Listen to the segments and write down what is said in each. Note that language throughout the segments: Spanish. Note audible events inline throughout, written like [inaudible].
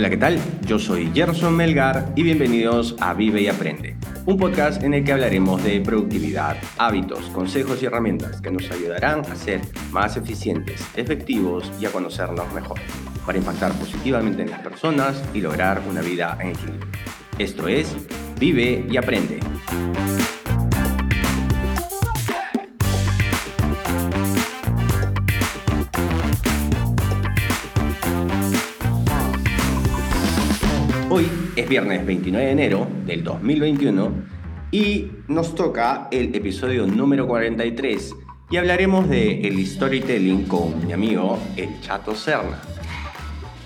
Hola, ¿qué tal? Yo soy Gerson Melgar y bienvenidos a Vive y Aprende, un podcast en el que hablaremos de productividad, hábitos, consejos y herramientas que nos ayudarán a ser más eficientes, efectivos y a conocernos mejor, para impactar positivamente en las personas y lograr una vida en equilibrio. Esto es Vive y Aprende. Es viernes 29 de enero del 2021 y nos toca el episodio número 43 y hablaremos de el storytelling con mi amigo el Chato Serna.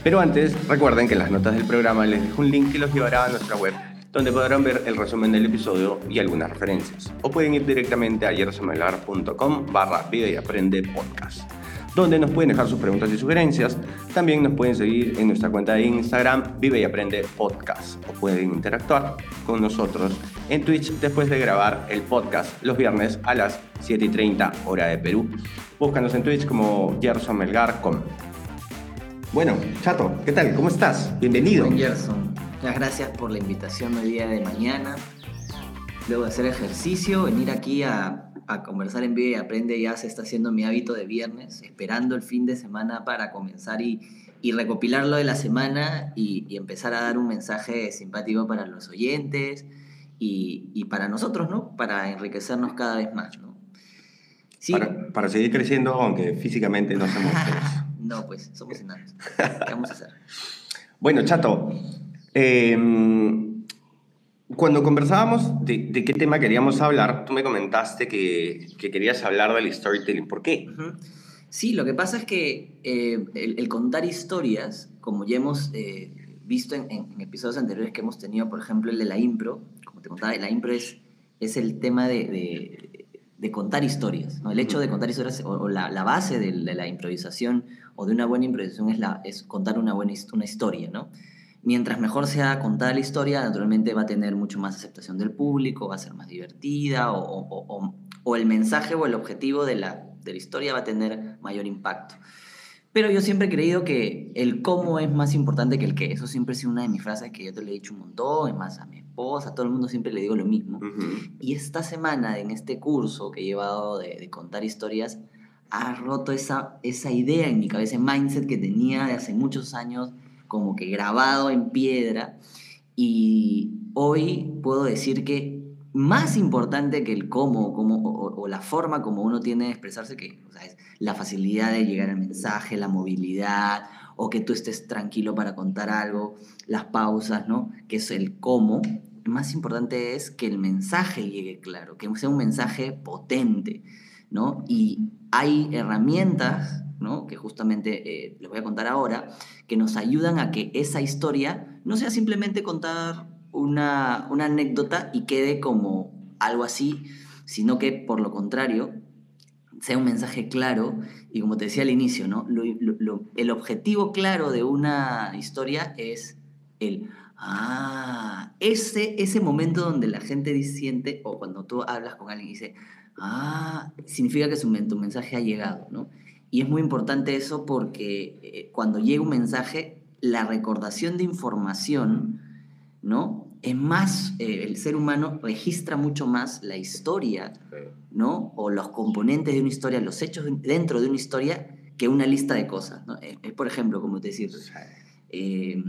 Pero antes, recuerden que en las notas del programa les dejo un link que los llevará a nuestra web donde podrán ver el resumen del episodio y algunas referencias. O pueden ir directamente a yersomelar.com barra vida y aprende podcast donde nos pueden dejar sus preguntas y sugerencias. También nos pueden seguir en nuestra cuenta de Instagram, Vive y Aprende Podcast, o pueden interactuar con nosotros en Twitch después de grabar el podcast los viernes a las 7 y 30 hora de Perú. Búscanos en Twitch como Gerson Melgar con. Bueno, Chato, ¿qué tal? ¿Cómo estás? Bienvenido. Buen Gerson, muchas gracias por la invitación del día de mañana. Luego de hacer ejercicio, venir aquí a a conversar en vivo y aprende ya se está haciendo mi hábito de viernes, esperando el fin de semana para comenzar y, y recopilarlo de la semana y, y, empezar a dar un mensaje simpático para los oyentes y, y, para nosotros, ¿no? Para enriquecernos cada vez más, ¿no? Sí. Para, para seguir creciendo, aunque físicamente no somos [laughs] No, pues somos enanos. [laughs] ¿Qué vamos a hacer? Bueno, Chato, eh, cuando conversábamos de, de, qué tema queríamos hablar, tú me comentaste que, que, querías hablar del storytelling. ¿Por qué? Uh -huh. Sí, lo que pasa es que eh, el, el, contar historias, como ya hemos eh, visto en, en, episodios anteriores que hemos tenido, por ejemplo, el de la impro, como te contaba, la impro es, es el tema de, de, de contar historias. ¿no? El hecho de contar historias, o, o la, la, base de, de, la improvisación o de una buena improvisación es, la, es contar una buena una historia, ¿no? Mientras mejor sea contada la historia, naturalmente va a tener mucho más aceptación del público, va a ser más divertida o, o, o, o el mensaje o el objetivo de la, de la, historia va a tener mayor impacto. Pero yo siempre he creído que el cómo es más importante que el qué. Eso siempre ha sido una de mis frases que yo te le he dicho un montón, es más a mi esposa, a todo el mundo siempre le digo lo mismo. Uh -huh. Y esta semana, en este curso que he llevado de, de contar historias, ha roto esa, esa idea en mi cabeza, ese mindset que tenía de hace muchos años como que grabado en piedra y hoy puedo decir que más importante que el cómo, o, la forma como uno tiene de expresarse, que es la facilidad de llegar al mensaje, la movilidad, o que tú estés tranquilo para contar algo, las pausas, ¿no? Que es el cómo. Más importante es que el mensaje llegue claro, que sea un mensaje potente, ¿no? Y hay herramientas ¿no? que justamente eh, les voy a contar ahora, que nos ayudan a que esa historia no sea simplemente contar una, una anécdota y quede como algo así, sino que por lo contrario sea un mensaje claro y como te decía al inicio, ¿no? El objetivo claro de una historia es el, ah, ese, ese momento donde la gente siente, o cuando tú hablas con alguien y dice, ah, significa que su, tu mensaje ha llegado, ¿no? Y es muy importante eso porque eh, cuando llega un mensaje, la recordación de información, ¿no? Es más, eh, el ser humano registra mucho más la historia, ¿no? O los componentes de una historia, los hechos dentro de una historia, que una lista de cosas, ¿no? Es, es por ejemplo, como te decía, eh,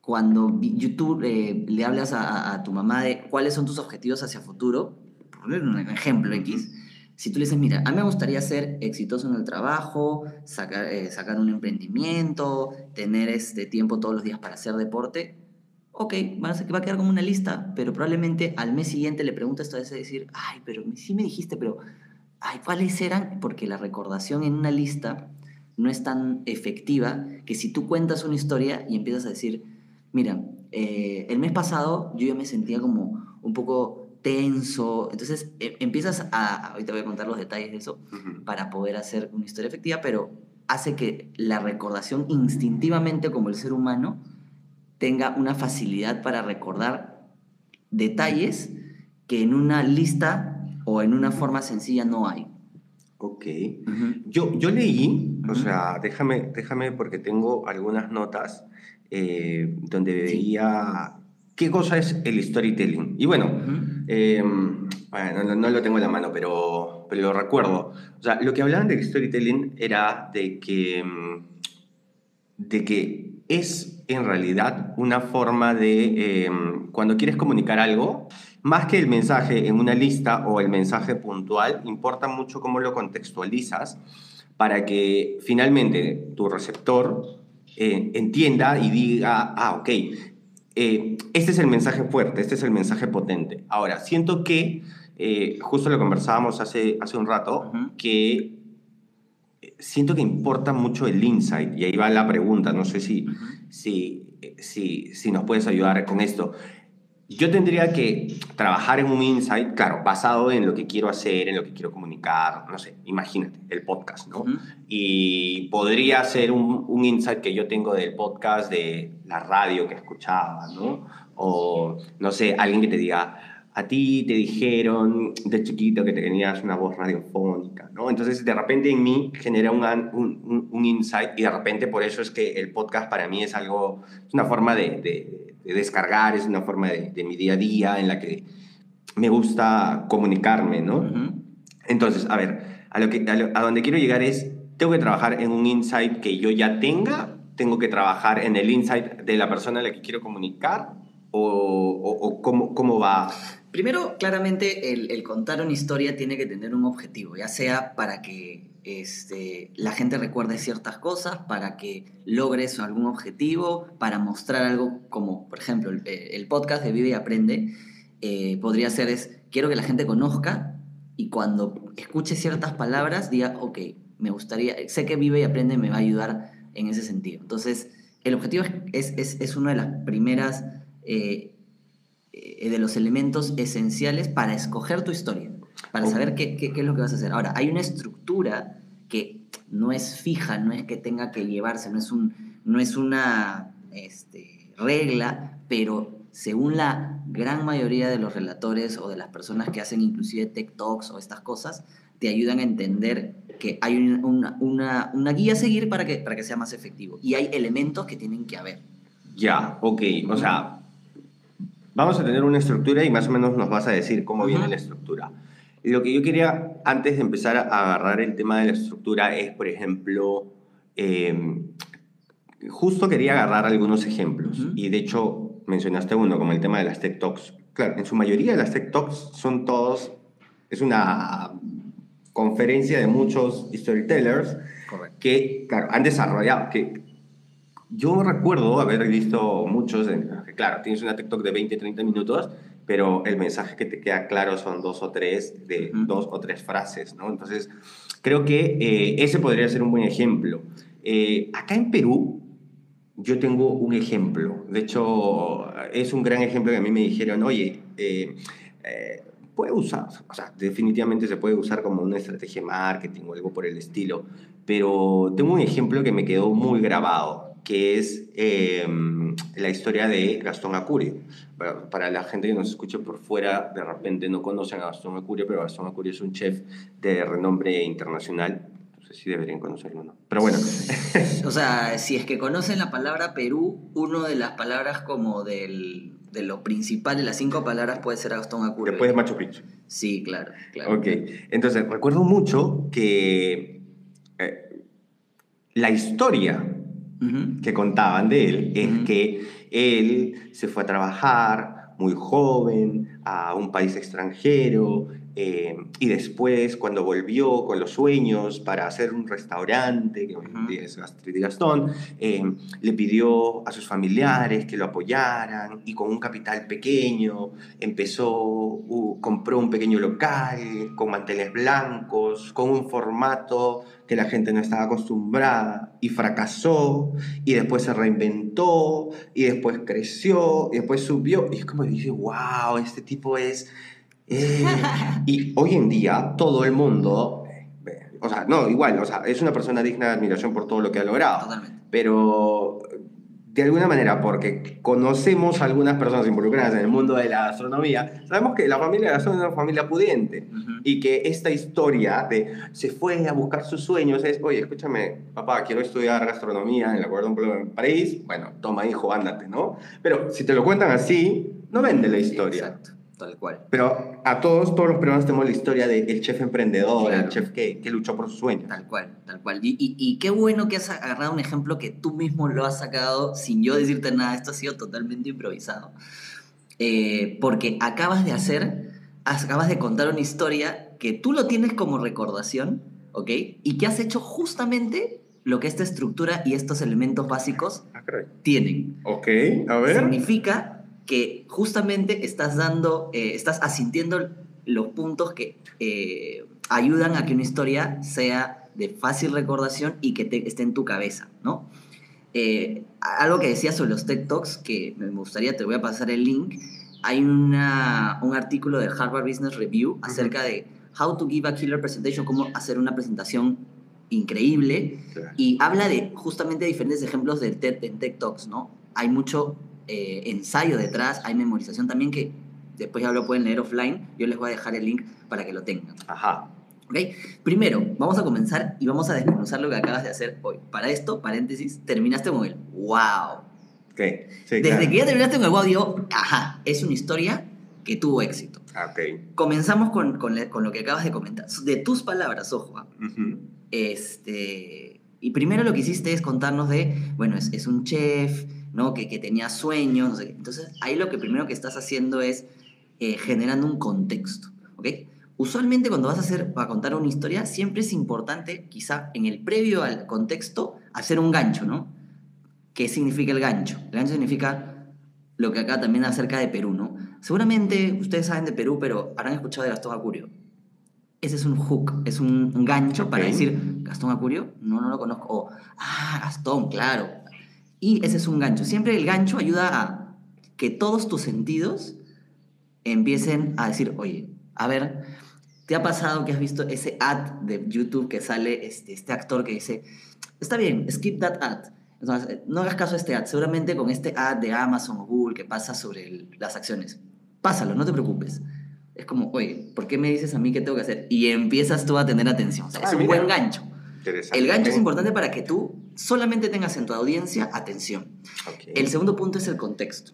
cuando YouTube eh, le hablas a, a, tu mamá de cuáles son tus objetivos hacia futuro, por poner un ejemplo X, si tú le dices, mira, a mí me gustaría ser exitoso en el trabajo, sacar, eh, sacar un emprendimiento, tener este tiempo todos los días para hacer deporte, ok, va a, va quedar como una lista, pero probablemente al mes siguiente le preguntas a ese decir, ay, pero sí me dijiste, pero, ay, ¿cuáles eran? Porque la recordación en una lista no es tan efectiva que si tú cuentas una historia y empiezas a decir, mira, eh, el mes pasado yo ya me sentía como un poco tenso. Entonces eh, empiezas a, ahorita voy a contar los detalles de eso, uh -huh. para poder hacer una historia efectiva, pero hace que la recordación instintivamente como el ser humano tenga una facilidad para recordar detalles que en una lista o en una forma sencilla no hay. Ok. Uh -huh. yo, yo leí O sea, déjame, déjame porque tengo algunas notas eh, donde veía qué cosa es el storytelling. Y bueno, eh, bueno, no, no lo tengo en la mano, pero, pero lo recuerdo. O sea, lo que hablaban del storytelling era de que, mm, de que es en realidad una forma de, eh, cuando quieres comunicar algo, más que el mensaje en una lista o el mensaje puntual, importa mucho cómo lo contextualizas para que finalmente tu receptor eh, entienda y diga, ah, ok, eh, este es el mensaje fuerte, este es el mensaje potente. Ahora, siento que, eh, justo lo conversábamos hace, hace un rato, que eh, siento que importa mucho el insight, y ahí va la pregunta, no sé si, si, si, si nos puedes ayudar con esto. Yo tendría que trabajar en un insight, claro, basado en lo que quiero hacer, en lo que quiero comunicar, no sé, imagínate, el podcast, ¿no? Ujú. Y podría ser un, un insight que yo tengo del podcast de la radio que escuchaba, ¿no? O, no sé, alguien que te diga, a ti te dijeron de chiquito que tenías una voz radiofónica, ¿no? Entonces, de repente en mí genera un, un- un insight y de repente por eso es que el podcast para mí es algo, es una forma de, de- de descargar, es una forma de, de mi día a día en la que me gusta comunicarme, ¿no? Ujú. Entonces, a ver, a, lo que, a, lo- a donde quiero llegar es, tengo que trabajar en un insight que yo ya tenga, tengo que trabajar en el insight de la persona a la que quiero comunicar, o, o- o cómo, cómo va. Primero, claramente, el, el contar una historia tiene que tener un objetivo, ya sea para que este, la gente recuerde ciertas cosas, para que logres algún objetivo, para mostrar algo como, por ejemplo, el, el podcast de Vive y Aprende, eh, podría ser es, quiero que la gente conozca y cuando escuche ciertas palabras diga, ok, me gustaría, sé que Vive y Aprende me va a ayudar en ese sentido. Entonces, el objetivo es, es, es, una de las primeras... eh, eh, de los elementos esenciales para escoger tu historia, para saber qué, qué- qué es lo que vas a hacer. Ahora, hay una estructura que no es fija, no es que tenga que llevarse, no es, un, no es una este, regla, pero según la gran mayoría de los relatores o de las personas que hacen inclusive tech talks o estas cosas, te ayudan a entender que hay un- una, una- una guía a seguir para que, para que sea más efectivo. Y hay elementos que tienen que haber. Ya, ok, o sea, vamos a tener una estructura y más o menos nos vas a decir cómo viene la estructura. Lo que yo quería, antes de empezar a agarrar el tema de la estructura, es, por ejemplo, eh, justo quería agarrar algunos ejemplos. Y de hecho, mencionaste uno, como el tema de las Tech Talks. Claro, en su mayoría las Tech Talks son todos, es una conferencia de muchos storytellers Correcto. que, claro, han desarrollado, que yo recuerdo haber visto muchos, en- que, claro, tienes una TikTok de 20, 30 minutos, pero el mensaje que te queda claro son dos o tres, de Ujú. dos o tres frases, ¿no? Entonces, creo que eh, ese podría ser un buen ejemplo. Eh, acá en Perú, yo tengo un ejemplo. De hecho, es un gran ejemplo que a mí me dijeron, oye, eh, eh, puede usar, o sea, definitivamente se puede usar como una estrategia de marketing o algo por el estilo, pero tengo un ejemplo que me quedó muy grabado, que es eh, la historia de Gastón Acurio. Para, para la gente que nos escuche por fuera, de repente no conocen a Gastón Acurio, pero Gastón Acurio es un chef de renombre internacional. No sé si deberían conocerlo o no. Pero bueno, O sea, si es que conocen la palabra Perú, una de las palabras como del, de lo principal, de las cinco palabras, puede ser Gastón Acurio. después de Machu Picchu. Sí, claro, claro. Ok, entonces recuerdo mucho que eh, la historia Que contaban de él es que él se fue a trabajar muy joven a un país extranjero eh, y después cuando volvió con los sueños para hacer un restaurante, que hoy en día es Gastrid y Gastón, eh, le pidió a sus familiares que lo apoyaran y con un capital pequeño empezó, uh, compró un pequeño local con manteles blancos, con un formato que la gente no estaba acostumbrada y fracasó y después se reinventó y después creció y después subió. Y es como dice, wow, este tipo es... eh". y hoy en día todo el mundo, o sea, no, igual, o sea, es una persona digna de admiración por todo lo que ha logrado Totalmente. pero de alguna manera, porque conocemos a algunas personas involucradas en el mundo de la astronomía, sabemos que la familia de Gastón es una familia pudiente Ujú. y que esta historia de se fue a buscar sus sueños es, oye, escúchame, papá, quiero estudiar gastronomía en la Bleu en París, bueno, toma hijo, ándate, ¿no? Pero si te lo cuentan así, no vende la historia. Exacto, tal cual. Pero a todos, todos los peruanos tenemos la historia del chef emprendedor, el Claro. chef que, que luchó por sus sueños. Tal cual, tal cual. Y, y- y qué bueno que has agarrado un ejemplo que tú mismo lo has sacado sin yo decirte nada. Esto ha sido totalmente improvisado. Eh, porque acabas de hacer, acabas de contar una historia que tú lo tienes como recordación, ¿ok? Y que has hecho justamente lo que esta estructura y estos elementos básicos Ah, tienen. Ok, a ver. Significa que justamente estás dando, eh, estás asintiendo los puntos que eh, ayudan a que una historia sea de fácil recordación y que te- esté en tu cabeza, ¿no? Eh, algo que decías sobre los TED Talks, que me gustaría, te voy a pasar el link, hay una, un artículo de Harvard Business Review acerca de how to give a killer presentation, cómo hacer una presentación increíble, y habla de justamente diferentes ejemplos de TED, en TED Talks, ¿no? Hay mucho eh, ensayo detrás, hay memorización también que después ya lo pueden leer offline. Yo les voy a dejar el link para que lo tengan. Ajá. ¿ok? Primero, vamos a comenzar y vamos a desmenuzar lo que acabas de hacer hoy. Para esto, paréntesis, terminaste con el wow. Ok. Sí, Desde claro. que ya terminaste con el wow, digo, ajá, es una historia que tuvo éxito. Ah, Ok. Comenzamos con, con le- con lo que acabas de comentar. De tus palabras, ojo. ¿ah? Ujú. Este, y primero lo que hiciste es contarnos de, bueno, es, es un chef, ¿no? Que, que tenía sueños, no sé qué. Entonces, ahí lo que primero que estás haciendo es eh, generando un contexto, ¿ok? Usualmente cuando vas a hacer, a contar una historia, siempre es importante, quizá en el previo al contexto, hacer un gancho, ¿no? ¿Qué significa el gancho? El gancho significa lo que acá también acerca de Perú, ¿no? Seguramente ustedes saben de Perú, pero habrán escuchado de Gastón Acurio. Ese es un hook, es un gancho para Ok. decir, Gastón Acurio, no, no lo conozco. O, ah, Gastón, claro. Y ese es un gancho. Siempre el gancho ayuda a que todos tus sentidos empiecen a decir, oye, a ver, ¿te ha pasado que has visto ese ad de YouTube que sale este, este actor que dice, está bien, skip that ad? Entonces, no hagas caso a este ad. Seguramente con este ad de Amazon o Google que pasa sobre el- las acciones. Pásalo, no te preocupes. Es como, oye, ¿por qué me dices a mí qué tengo que hacer? Y empiezas tú a tener atención. O sea, Ah, es un mira. buen gancho. Interesante. El gancho es importante para que tú solamente tengas en tu audiencia atención. El segundo punto es el contexto.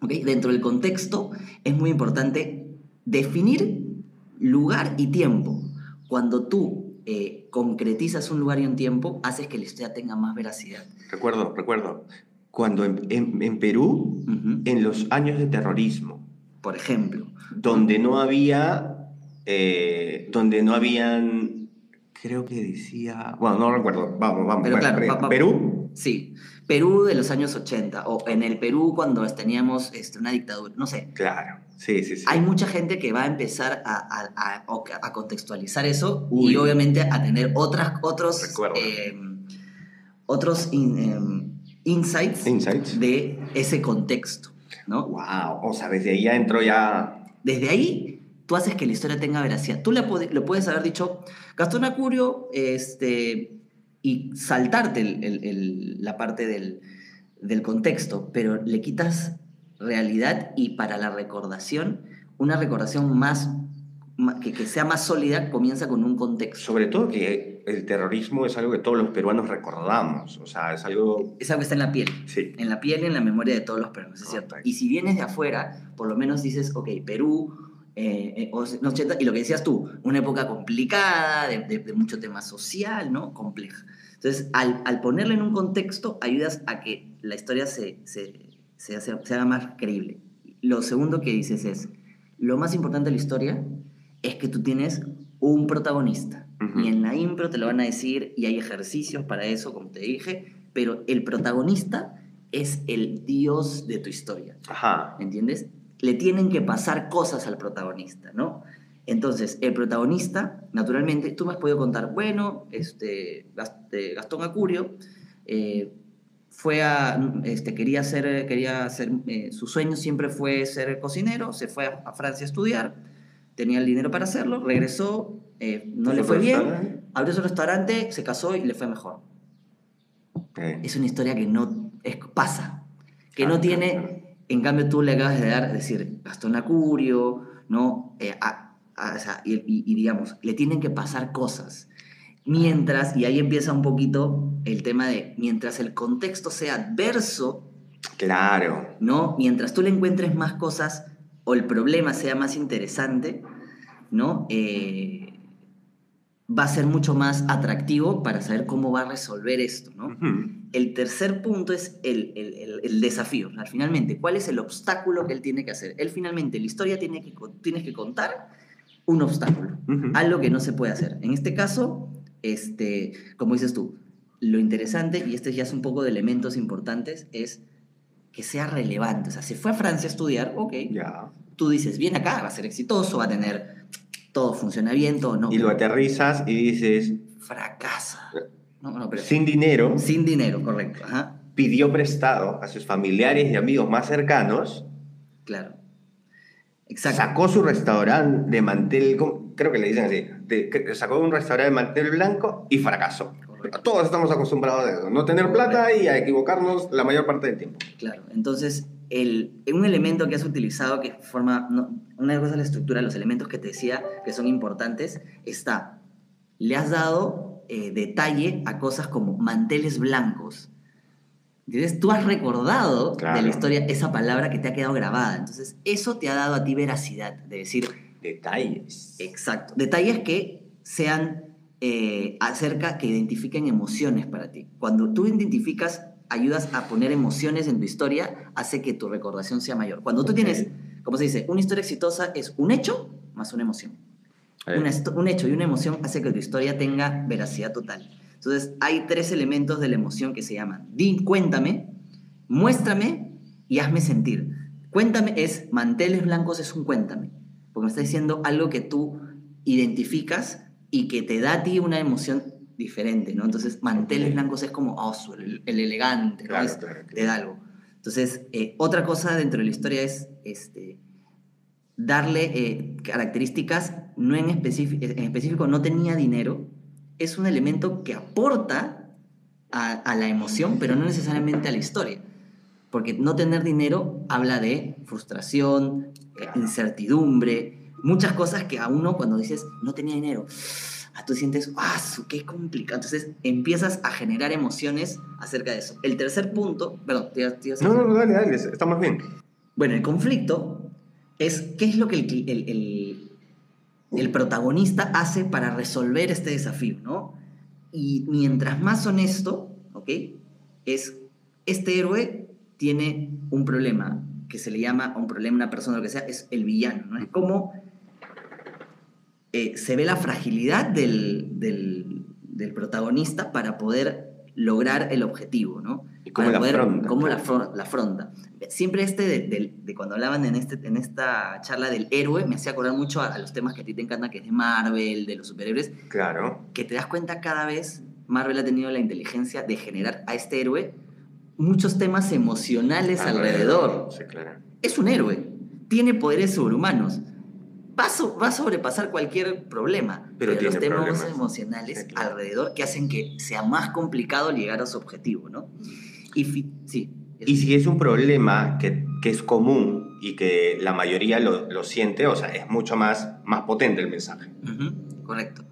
Dentro del contexto es muy importante definir lugar y tiempo. Cuando tú eh, concretizas un lugar y un tiempo, haces que la historia tenga más veracidad. Recuerdo, recuerdo. Cuando en, en- en Perú, en los años de terrorismo, Por ejemplo, donde no había, eh, donde no habían, creo que decía, bueno, no recuerdo, vamos, vamos. Pero bueno, claro, Perú, sí, Perú de los años 80 o en el Perú cuando teníamos este, una dictadura, no sé. claro, sí, sí, sí. Hay mucha gente que va a empezar a, a- a- contextualizar eso Uy. y obviamente a tener otras, otros, eh, otros in- em, insights Insights. de ese contexto, ¿no? Wow, o sea, desde ahí ya entró ya. Desde ahí tú haces que la historia tenga veracidad. Tú le, le puedes haber dicho Gastón Acurio este, y saltarte el- el- el- la parte del, del contexto, pero le quitas realidad y para la recordación, una recordación más, que, que sea más sólida comienza con un contexto. Sobre todo que el terrorismo es algo que todos los peruanos recordamos, o sea, es algo. Es algo que está en la piel. Sí. en la piel y en la memoria de todos los peruanos, es cierto. Y si vienes de afuera, por lo menos dices, ok, Perú, eh, eh, o- los 80, y lo que decías tú, una época complicada, de, de- de mucho tema social, ¿no? Compleja. Entonces, al, al ponerle en un contexto, ayudas a que la historia se, se, se, hace- se haga más creíble. Lo segundo que dices es, lo más importante de la historia es que tú tienes un protagonista. Ujú. Y en la impro te lo van a decir y hay ejercicios para eso, como te dije, pero el protagonista es el dios de tu historia, Ajá. ¿entiendes? Le tienen que pasar cosas al protagonista, ¿no? Entonces, el protagonista, naturalmente, tú me has podido contar, bueno, este, eh, Gastón Acurio eh, fue a, este, quería ser, quería ser, eh, su sueño siempre fue ser cocinero, se fue a, a Francia a estudiar, tenía el dinero para hacerlo, regresó, eh, no le fue bien, abrió su restaurante, se casó y le fue mejor. Es una historia que no es, pasa, que Ah, no tiene. En cambio tú le acabas de dar, es decir, Gastón Acurio, ¿no? Eh, a- a- o sea, y, y- y digamos, le tienen que pasar cosas. Mientras, y ahí empieza un poquito el tema de, mientras el contexto sea adverso, Claro. ¿no? Mientras tú le encuentres más cosas o el problema sea más interesante, ¿no? Eh, va a ser mucho más atractivo para saber cómo va a resolver esto, ¿no? Ujú. El tercer punto es el, el- el- desafío. Finalmente, ¿cuál es el obstáculo que él tiene que hacer? Él finalmente, la historia tiene que, tienes que contar un obstáculo, algo que no se puede hacer. En este caso, este, como dices tú, lo interesante, y este ya es un poco de elementos importantes, es que sea relevante. O sea, se fue a Francia a estudiar, ok, Ya. tú dices, viene acá, va a ser exitoso, va a tener, todo funciona bien, todo no. Y lo aterrizas y dices, fracasa. No, no, pero sin dinero, sin dinero, correcto. Ajá, pidió prestado a sus familiares y amigos más cercanos, claro. Exacto. sacó su restaurante de mantel, creo que le dicen así, de- sacó un restaurante de mantel blanco y fracasó. Correcto. Todos estamos acostumbrados a eso, no tener plata y a equivocarnos la mayor parte del tiempo. Claro, entonces el, un elemento que has utilizado que forma, no, una cosa es la estructura, los elementos que te decía que son importantes, está, le has dado eh, detalle a cosas como manteles blancos. Entonces tú has recordado Claro. de la historia esa palabra que te ha quedado grabada, entonces eso te ha dado a ti veracidad, de decir, Detalles. exacto, detalles que sean eh, acerca, que identifiquen emociones para ti. Cuando tú identificas, ayudas a poner emociones en tu historia, hace que tu recordación sea mayor. Cuando tú Ok. tienes, como se dice, una historia exitosa es un hecho más una emoción. Eh, Una un hecho y una emoción hace que tu historia tenga veracidad total. Entonces, hay tres elementos de la emoción que se llaman, di, cuéntame, muéstrame y hazme sentir. Cuéntame es, manteles blancos es un cuéntame, porque me está diciendo algo que tú identificas y que te da a ti una emoción diferente, ¿no? Entonces, manteles blancos es como, oh, su- el, el elegante, ¿no? Claro, Es- claro, claro. te da algo. Entonces, eh, otra cosa dentro de la historia es este, darle eh, características, no en, específico, en específico no tenía dinero, es un elemento que aporta a, a la emoción, pero no necesariamente a la historia. Porque no tener dinero habla de frustración, eh, incertidumbre, muchas cosas que a uno cuando dices no tenía dinero, a tú sientes, ¡ah, qué complicado! Entonces empiezas a generar emociones acerca de eso. El tercer punto, perdón, te no, no, dale, dale, estamos bien. bueno, el conflicto es qué es lo que el, el- el- protagonista hace para resolver este desafío, ¿no? Y mientras más honesto, ¿ok? Es, este héroe tiene un problema que se le llama un problema, una persona, lo que sea, es el villano, ¿no? Es como eh, se ve la fragilidad del, del- del protagonista para poder lograr el objetivo, ¿no? Y cómo la poder- afronta. cómo la, la afronta. Siempre este de, de- de cuando hablaban en, este, en esta charla del héroe, me hacía acordar mucho a, a los temas que a ti te encantan, que es de Marvel, de los superhéroes, Claro. que te das cuenta cada vez Marvel ha tenido la inteligencia de generar a este héroe muchos temas emocionales alrededor. Sí, claro. Es un héroe, tiene poderes sobrehumanos, va so- va a sobrepasar cualquier problema, Pero pero, los temas problemas. emocionales Sí, claro. alrededor que hacen que sea más complicado llegar a su objetivo, ¿no? Y sí. Y si es un problema que, que es común y que la mayoría lo, lo siente, o sea, es mucho más, más potente el mensaje. Correcto.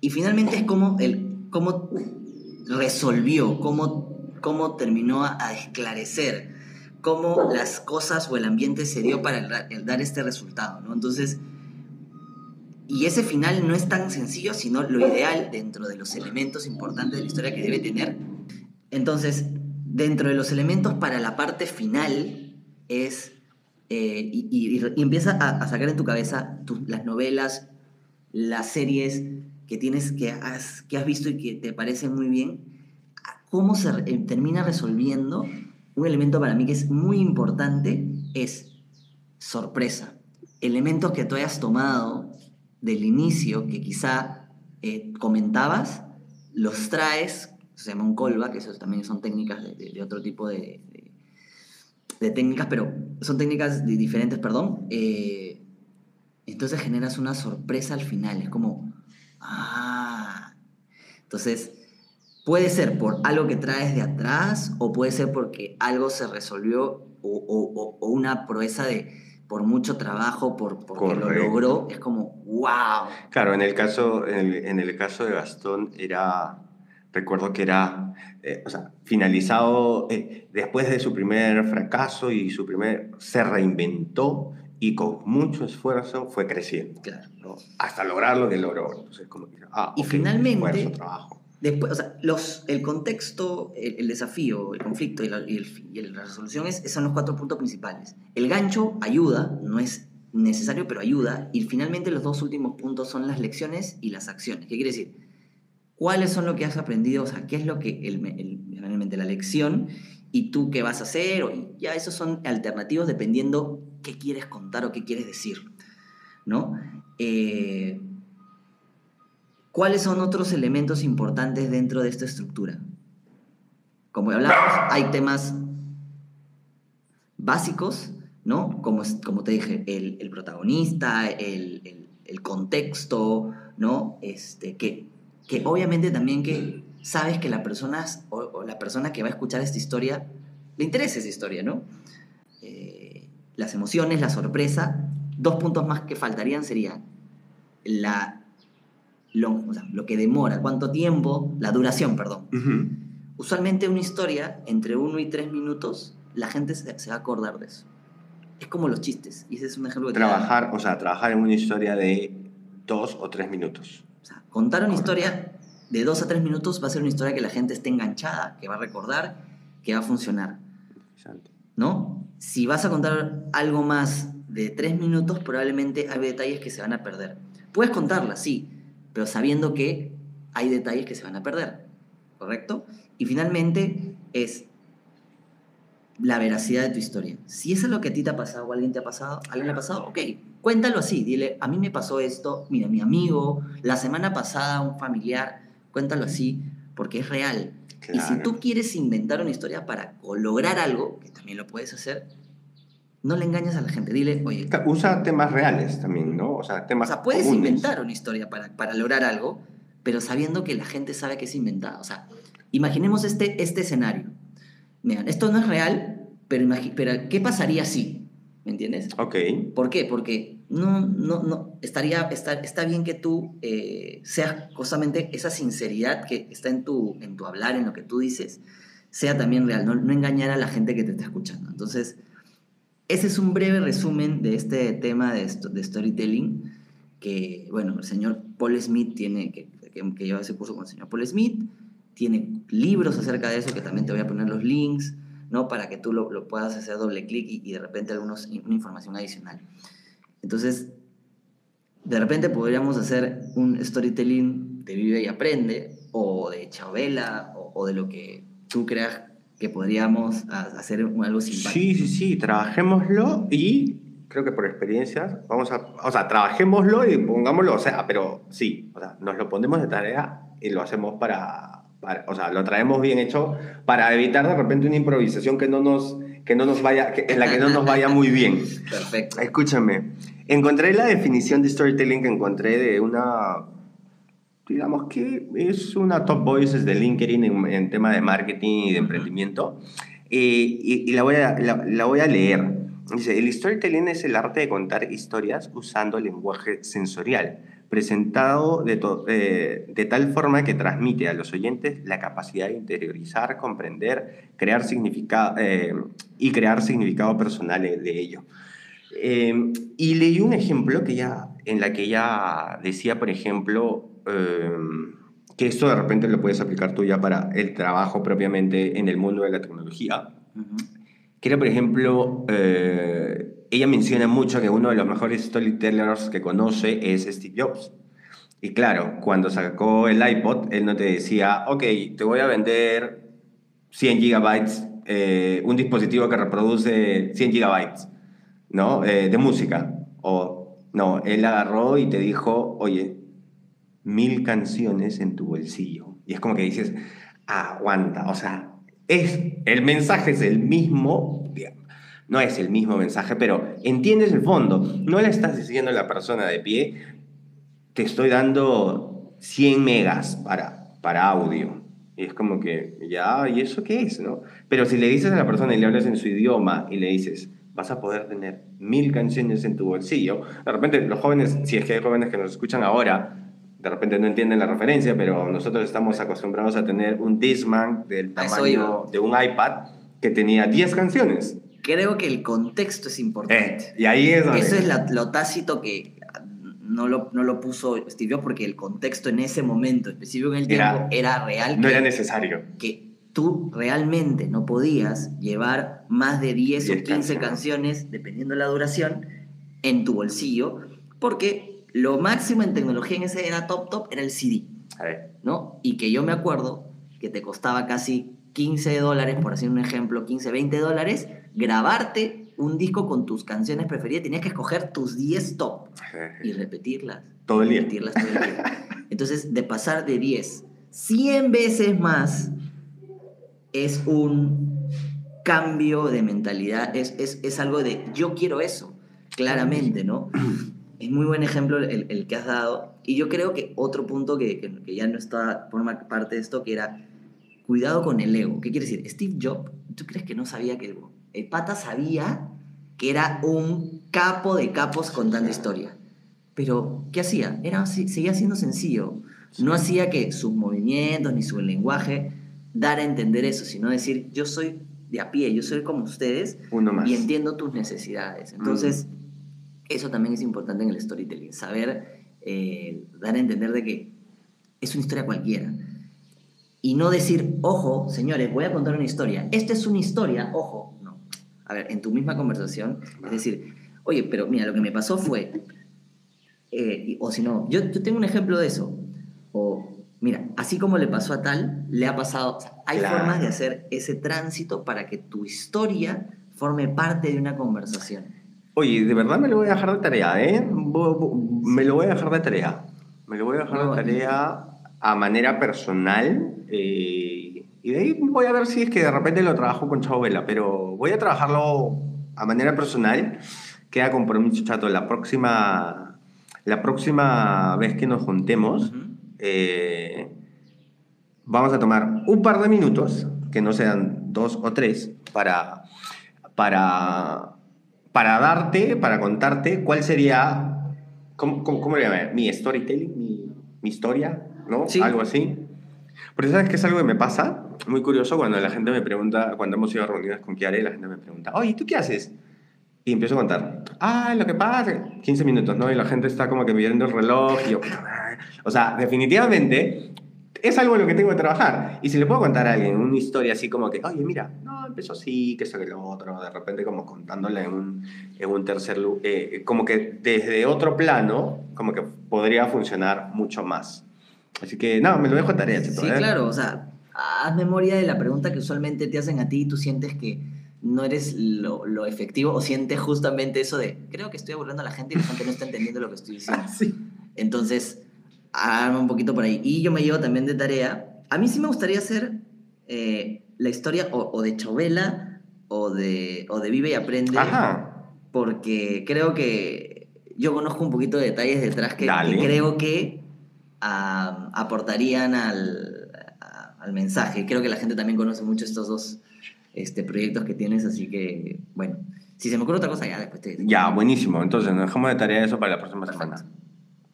Y finalmente es como el cómo resolvió, cómo, cómo terminó a, a esclarecer, cómo las cosas o el ambiente se dio para el ra- el dar este resultado, ¿no? Entonces, y ese final no es tan sencillo, sino lo ideal dentro de los elementos importantes de la historia que debe tener. Entonces, dentro de los elementos para la parte final es, eh, y, y- empieza a, sacar en tu cabeza tus- las novelas, las series que tienes, que has, que has visto y que te parecen muy bien, cómo se eh, termina resolviendo un elemento para mí que es muy importante, es sorpresa. Elementos que tú hayas tomado del inicio, que quizá eh, comentabas, los traes, se llama un callback, que eso también son técnicas de, de- de otro tipo de, de- técnicas, pero son técnicas di- diferentes, perdón. eh, entonces generas una sorpresa al final, es como, ah, entonces, puede ser por algo que traes de atrás o puede ser porque algo se resolvió o, o- o una proeza de por mucho trabajo, por, porque lo logró. Es como, wow. Claro, en el caso, en el, en el caso de Gastón era, recuerdo que era, eh, o sea, finalizado eh, después de su primer fracaso y su primer, se reinventó y con mucho esfuerzo fue creciendo, Claro. ¿no? hasta lograr lo que logró. Entonces, como que, ah, Y finalmente- esfuerzo, trabajo. Después, o sea, los, el contexto, el, el desafío, el conflicto y la, y el- y la resolución es, son los cuatro puntos principales. El gancho ayuda, no es necesario, pero ayuda. Y finalmente los dos últimos puntos son las lecciones y las acciones. ¿Qué quiere decir? ¿Cuáles son lo que has aprendido? O sea, ¿qué es lo que, finalmente, la lección? ¿Y tú qué vas a hacer? O, ya esos son alternativos dependiendo qué quieres contar o qué quieres decir. ¿No? Eh, ¿Cuáles son otros elementos importantes dentro de esta estructura? Como hablamos, hay temas básicos, ¿no? Como, como te dije, el, protagonista, el contexto, ¿no? Este, que, que obviamente también que sabes que la persona, o, o la persona que va a escuchar esta historia, le interesa esa historia, ¿no? Eh, las emociones, la sorpresa. Dos puntos más que faltarían serían la, lo, o sea, lo que demora, cuánto tiempo, la duración, perdón. Ujú. Usualmente una historia entre uno y tres minutos, la gente se, se va a acordar de eso. Es como los chistes, y ese es un ejemplo que. Trabajar, o sea, trabajar en una historia de dos o tres minutos. O sea, contar una historia de dos a tres minutos va a ser una historia que la gente esté enganchada, que va a recordar, que va a funcionar. ¿no? Si vas a contar algo más de tres minutos, probablemente hay detalles que se van a perder. Puedes contarla, sí, pero sabiendo que hay detalles que se van a perder, ¿correcto? Y finalmente es la veracidad de tu historia. Si eso es lo que a ti te ha pasado o a alguien te ha pasado, ¿a alguien le ha pasado? Ok, cuéntalo así, dile, a mí me pasó esto, mira, mi amigo, la semana pasada un familiar, cuéntalo así, porque es real. Y si tú quieres inventar una historia para lograr algo, que también lo puedes hacer, no le engañes a la gente, dile, oye, Usa temas reales también, ¿no? O sea, o temas sea, puedes comunes. inventar una historia para, para lograr algo, pero sabiendo que la gente sabe que es inventada. O sea, imaginemos este, este escenario. Mira, esto no es real, pero, pero ¿qué pasaría si? ¿Me entiendes? Ok. ¿Por qué? Porque no, no, no, estaría, está, está bien que tú eh, seas justamente esa sinceridad que está en tu, en tu hablar, en lo que tú dices, sea también real, no, no engañar a la gente que te está escuchando. Entonces, ese es un breve resumen de este tema de, esto- de storytelling que, bueno, el señor Paul Smith tiene, que, que, que lleva ese curso con el señor Paul Smith, tiene libros acerca de eso, que también te voy a poner los links, ¿no? Para que tú lo, lo puedas hacer doble clic y, y de repente algunos, una información adicional. Entonces, de repente podríamos hacer un storytelling de Vive y Aprende, o de Chabela, o, o de lo que tú creas que podríamos hacer algo simpático. Sí, sí, sí, trabajémoslo y creo que por experiencias vamos a, o sea, trabajémoslo y pongámoslo, o sea, pero sí, o sea, nos lo ponemos de tarea y lo hacemos para, para- o sea, lo traemos bien hecho para evitar de repente una improvisación que no nos, que no nos vaya, que- en la que no nos vaya muy bien. [laughs] Perfecto. Escúchame, encontré la definición de storytelling que encontré de una, digamos que es una top voices de LinkedIn en, en tema de marketing y de emprendimiento, Eh, y, y la, voy a, la, la voy a leer. Dice, el storytelling es el arte de contar historias usando lenguaje sensorial, presentado de, eh, de tal forma que transmite a los oyentes la capacidad de interiorizar, comprender, crear significado y crear significado personal de ello. Eh, y leí un ejemplo que ella, en la que ella decía, por ejemplo, eh, que esto de repente lo puedes aplicar tú ya para el trabajo propiamente en el mundo de la tecnología, Ujú. que era, por ejemplo, eh, ella menciona mucho que uno de los mejores storytellers que conoce es Steve Jobs. Y claro, cuando sacó el iPod, él no te decía, ok, te voy a vender 100 gigabytes, eh, un dispositivo que reproduce 100 gigabytes, ¿no? Eh, de música. O, no, él agarró y te dijo, oye, mil canciones en tu bolsillo. Y es como que dices, aguanta, o sea, es, el mensaje es el mismo, no es el mismo mensaje, pero entiendes el fondo. No le estás diciendo a la persona de pie, te estoy dando 100 megas para, para audio. Y es como que, ya, ¿y eso qué es? ¿no? Pero si le dices a la persona y le hablas en su idioma y le dices, vas a poder tener mil canciones en tu bolsillo, de repente los jóvenes, si es que hay jóvenes que nos escuchan ahora, de repente no entienden la referencia, pero nosotros estamos acostumbrados a tener un Discman del tamaño de un iPad que tenía 10 canciones. Creo que el contexto es importante. Eh, y ahí es donde... Eso es la- lo tácito que no lo, no lo puso Steve Jobs porque el contexto en ese momento específico en el tiempo Era- era, real. No que, era necesario. que tú realmente no podías llevar más de 10 o 10 15 canciones. canciones, dependiendo de la duración, en tu bolsillo, porque lo máximo en tecnología en ese era top top era el CD, A ver, ¿no? Y que yo me acuerdo que te costaba casi 15 dólares, por hacer un ejemplo, 15, 20 dólares, grabarte un disco con tus canciones preferidas, tenías que escoger tus 10 top [laughs] y repetirlas. Todo el día. Repetirlas todo el día. Entonces, de pasar de 10, 100 veces más, es un cambio de mentalidad, es, es, es algo de yo quiero eso, claramente, ¿no? [clears throat] Es muy buen ejemplo el, el que has dado. Y yo creo que otro punto que, que, que ya no está, forma parte de esto, que era cuidado con el ego. ¿Qué quiere decir? Steve Jobs, ¿tú crees que no sabía que el, el pata sabía que era un capo de capos contando historia? Pero, ¿qué hacía? Era, seguía siendo sencillo. No hacía que sus movimientos ni su lenguaje dar a entender eso, sino decir, yo soy de a pie, yo soy como ustedes Uno más. y entiendo tus necesidades. Entonces, eso también es importante en el storytelling, saber eh, dar a entender de que es una historia cualquiera. Y no decir, ojo, señores, voy a contar una historia. Esta es una historia, ojo. A ver, en tu misma conversación, es decir, oye, pero mira, lo que me pasó fue, eh, o si no, yo, yo tengo un ejemplo de eso. O, mira, así como le pasó a tal, le ha pasado. o sea, hay Claro. formas de hacer ese tránsito para que tu historia forme parte de una conversación. Oye, de verdad me lo voy a dejar de tarea, ¿eh? Me lo voy a dejar de tarea. Me lo voy a dejar No, de tarea a manera personal. eh, y de ahí voy a ver si es que de repente lo trabajo con Chavo Vela, pero voy a trabajarlo a manera personal. Queda compromiso, chato. La próxima, la próxima vez que nos juntemos, Ujú. eh, vamos a tomar un par de minutos, que no sean dos o tres, para, para, para darte, para contarte cuál sería, ¿cómo, cómo, cómo le llaman? Mi storytelling, mi, mi historia, ¿no? Sí. Algo así. Porque sabes que es algo que me pasa, muy curioso, cuando la gente me pregunta, cuando hemos ido a reuniones con Kiare, la gente me pregunta, oye, ¿tú qué haces? Y empiezo a contar, ah, lo que pasa, 15 minutos, ¿no? Y la gente está como que viendo el reloj y yo, [laughs] o sea, definitivamente es algo en lo que tengo que trabajar. Y si le puedo contar a alguien una historia así como que, oye, mira, no, empezó así, que esto, que lo otro, de repente como contándole en un, en un tercer lugar, como que desde otro plano, como que podría funcionar mucho más. Así que, no, me lo dejo a tarea, Cheto, Sí, ¿eh? claro, o sea, haz memoria de la pregunta que usualmente te hacen a ti y tú sientes que no eres lo, lo efectivo o sientes justamente eso de, creo que estoy aburriendo a la gente y la gente no está entendiendo lo que estoy diciendo. [laughs] Sí. Entonces, arma un poquito por ahí. Y yo me llevo también de tarea. A mí sí me gustaría hacer eh, la historia o, o de Chovela o de, o de Vive y Aprende. Ajá. Porque creo que yo conozco un poquito de detalles detrás que, que creo que aportarían al, a- al mensaje. Creo que la gente también conoce mucho estos dos este, proyectos que tienes, así que, bueno, si se me ocurre otra cosa, ya después te... Ya, buenísimo. Entonces, nos dejamos de tarea eso para la próxima Perfecto. semana.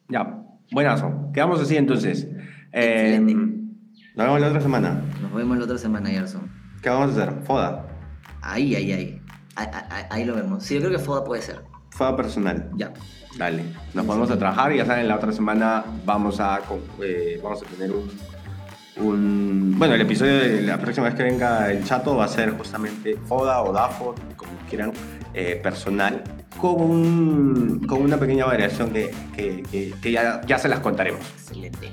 Ya, buenazo. Quedamos así entonces. Eh, Excelente. nos vemos la otra semana. Nos vemos la otra semana, Gerson. ¿Qué vamos a hacer? Foda. Ahí, ahí, ahí. Ahí, ahí- ahí lo vemos. Sí, yo creo que Foda puede ser. Foda personal. Ya. Dale. Nos ponemos a trabajar y ya saben, la otra semana vamos a, eh, vamos a tener un, un... Bueno, el episodio de la próxima vez que venga el chato va a ser justamente Foda o Dafo, como quieran, eh, personal, con, un- con una pequeña variación que, que- que- que ya, ya se las contaremos. Excelente.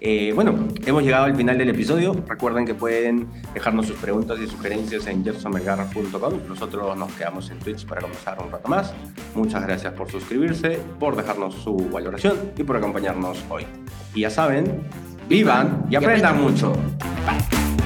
Eh, bueno, hemos llegado al final del episodio. Recuerden que pueden dejarnos sus preguntas y sugerencias en gersonmelgarra.com. Nosotros nos quedamos en Twitch para conversar un rato más. Muchas gracias por suscribirse, por dejarnos su valoración y por acompañarnos hoy. Y ya saben, vivan y aprendan mucho. Bye.